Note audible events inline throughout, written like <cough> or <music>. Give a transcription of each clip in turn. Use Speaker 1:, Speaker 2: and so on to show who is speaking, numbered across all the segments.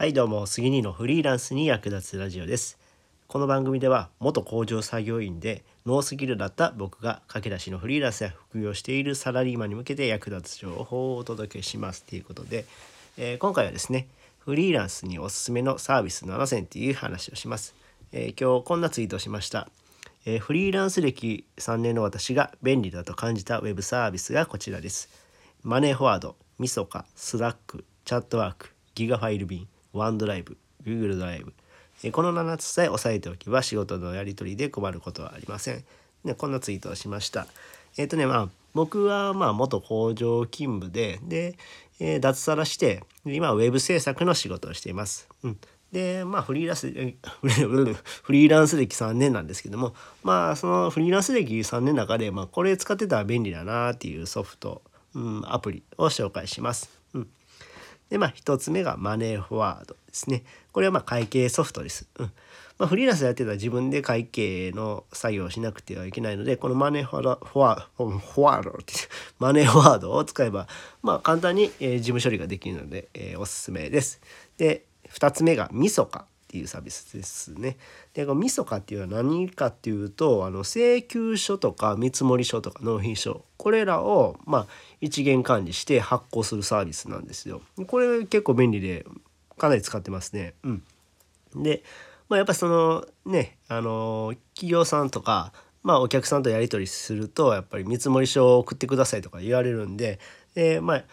Speaker 1: はいどうも杉にのフリーランスに役立つラジオです。この番組では元工場作業員でノースキルだった僕が駆け出しのフリーランスや副業しているサラリーマンに向けて役立つ情報をお届けします。ということで、えー、今回はですねフリーランスにおすすめのサービス7選という話をします、えー、今日こんなツイートをしました。えー、フリーランス歴3年の私が便利だと感じたウェブサービスがこちらです。マネーフォワード、 Misoca、Slack、Chatwork、ギガファイル便、 OneDrive、Google ドライブ、この7つさえ押さえておけば仕事のやり取りで困ることはありません。でこんなツイートをしました。えっ、ー、とねまあ僕はまあ元工場勤務でで、えー、脱サラして今はウェブ制作の仕事をしています。うん、でまあフリーランス <laughs> フリーランス歴3年なんですけどもまあそのフリーランス歴3年の中で、まあ、これ使ってたら便利だなっていうソフト、うん、アプリを紹介します。うんでまあ1つ目がマネーフォワードですね。これはま会計ソフトです。うんまあ、フリーランスやってたら自分で会計の作業をしなくてはいけないのでこのマネーフォワードって <laughs> マネーフォワードを使えばまあ簡単に、事務処理ができるので、えー、おすすめです。で2つ目がみそかっていうサービスですね。でこのみそかっていうのは何かっていうとあの請求書とか見積書とか納品書これらをまあ一元管理して発行するサービスなんですよ。これ結構便利でかなり使ってますね。うん、で、まあ、やっぱそのねあの企業さんとかまあお客さんとやり取りするとやっぱり見積書を送ってくださいとか言われるんで、でまあ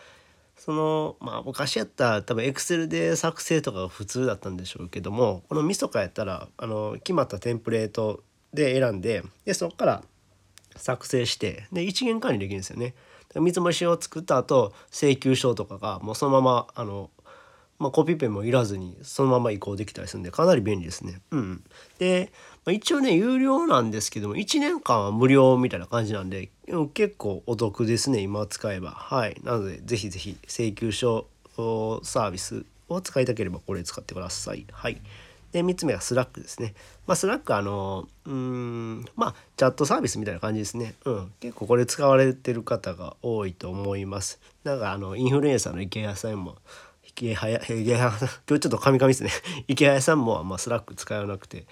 Speaker 1: そのまあ昔やったら多分エクセルで作成とかが普通だったんでしょうけどもこのみそかやったらあの決まったテンプレートで選んででそこから作成してで一元管理できるんですよね。見積もりを作った後請求書とかがもうそのままあの、まあ、コピペもいらずにそのまま移行できたりするんでかなり便利ですね。うん、で、まあ、一応ね有料なんですけども1年間は無料みたいな感じなんで結構お得ですね今使えば。はいなのでぜひぜひ請求書サービスを使いたければこれ使ってください。はいで3つ目が Slack ですね。まあ、 Slackあのうんまあチャットサービスみたいな感じですね。うん、結構これ使われてる方が多いと思います。なんかあのインフルエンサーのイケハヤさんもイケハヤ イケハ<laughs> ヤ今日ちょっとカミカミですね <laughs> イケハヤさんも、まあ、 Slack 使わなくて、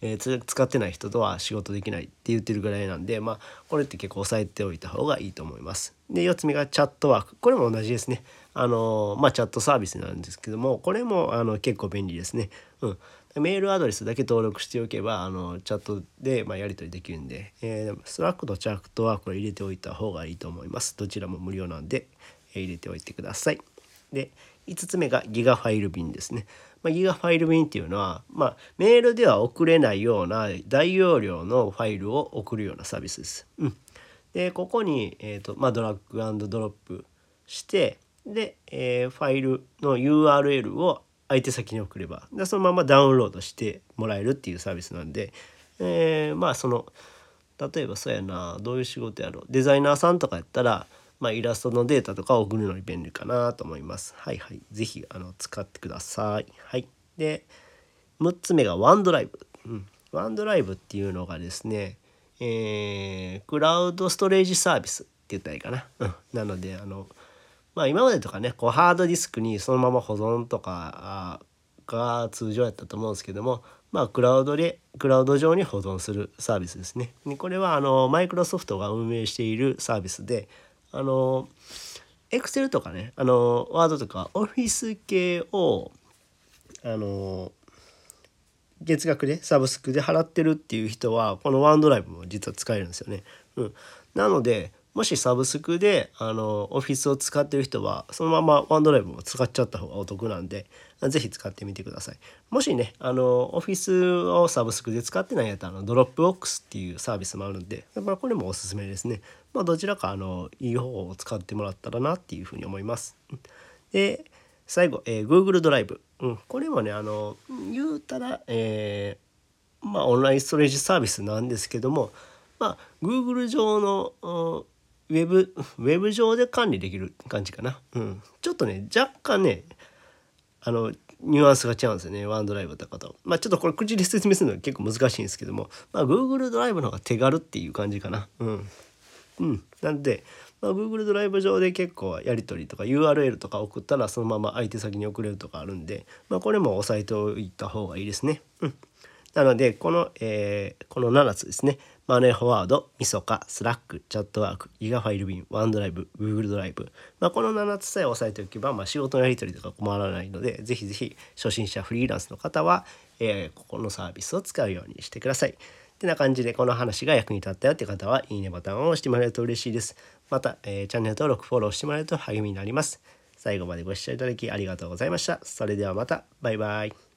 Speaker 1: えー、使ってない人とは仕事できないって言ってるぐらいなんで、まあ、これって結構押さえておいた方がいいと思います。で4つ目が Chatwork これも同じですね。あのまあ、チャットサービスなんですけどもこれもあの結構便利ですね。うん、メールアドレスだけ登録しておけばあのチャットで、まあ、やり取りできるんで、えー、 Slackとチャットはこれ入れておいた方がいいと思います。どちらも無料なんで、えー、入れておいてください。で5つ目がギガファイル便ですね。まあ、ギガファイル便っていうのは、まあ、メールでは送れないような大容量のファイルを送るようなサービスです。うん、でここに、えーとまあ、ドラッグドロップしてで、えー、ファイルの URL を相手先に送ればでそのままダウンロードしてもらえるっていうサービスなんで、えー、まあその例えばそうやなどういう仕事やろうデザイナーさんとかやったら、まあ、イラストのデータとかを送るのに便利かなと思います。はいはい。是非あの使ってください。はい。で6つ目がワンドライブ。うん。ワンドライブっていうのがですね、えー、クラウドストレージサービスって言ったらいいかな。うん。なのであのまあ今までとかねこうハードディスクにそのまま保存とかが通常やったと思うんですけどもまあクラウドでクラウド上に保存するサービスですね。これはあのマイクロソフトが運営しているサービスであのエクセルとかねあのワードとかオフィス系をあの月額でサブスクで払ってるっていう人はこのワンドライブも実は使えるんですよね。うん、なのでもしサブスクであのオフィスを使ってる人はそのまま OneDrive も使っちゃった方がお得なんで是非使ってみてください。もしねあのオフィスをサブスクで使ってないやったら Dropbox っていうサービスもあるんで、まあ、これもおすすめですね。まあ、どちらかあのいい方を使ってもらったらなっていうふうに思います。で最後、えー、Google ドライブ、うん、これもねあの言うたら、えー、まあ、オンラインストレージサービスなんですけども、まあ、Google 上のウェブ、ウェブ上で管理できる感じかな。うん。ちょっとね、若干ね、あの、ニュアンスが違うんですよね。ワンドライブとかと。まあちょっとこれ口で説明するのは結構難しいんですけども、まあ Google ドライブの方が手軽っていう感じかな。うん。うん。なんで、まあ、Google ドライブ上で結構やり取りとか URL とか送ったらそのまま相手先に送れるとかあるんで、まあ、これも押さえておいた方がいいですね。うん、なのでこの、えー、この7つですねマネーフォワード、 Misoca、Slack、Chatwork、ギガファイル便、OneDrive、Google ドライブ、まあ、この7つさえ押さえておけば、まあ、仕事のやり取りとか困らないのでぜひぜひ初心者フリーランスの方は、えー、ここのサービスを使うようにしてください。ってな感じでこの話が役に立ったよって方はいいねボタンを押してもらえると嬉しいです。また、えー、チャンネル登録、フォローしてもらえると励みになります。最後までご視聴いただきありがとうございました。それではまた。バイバイ。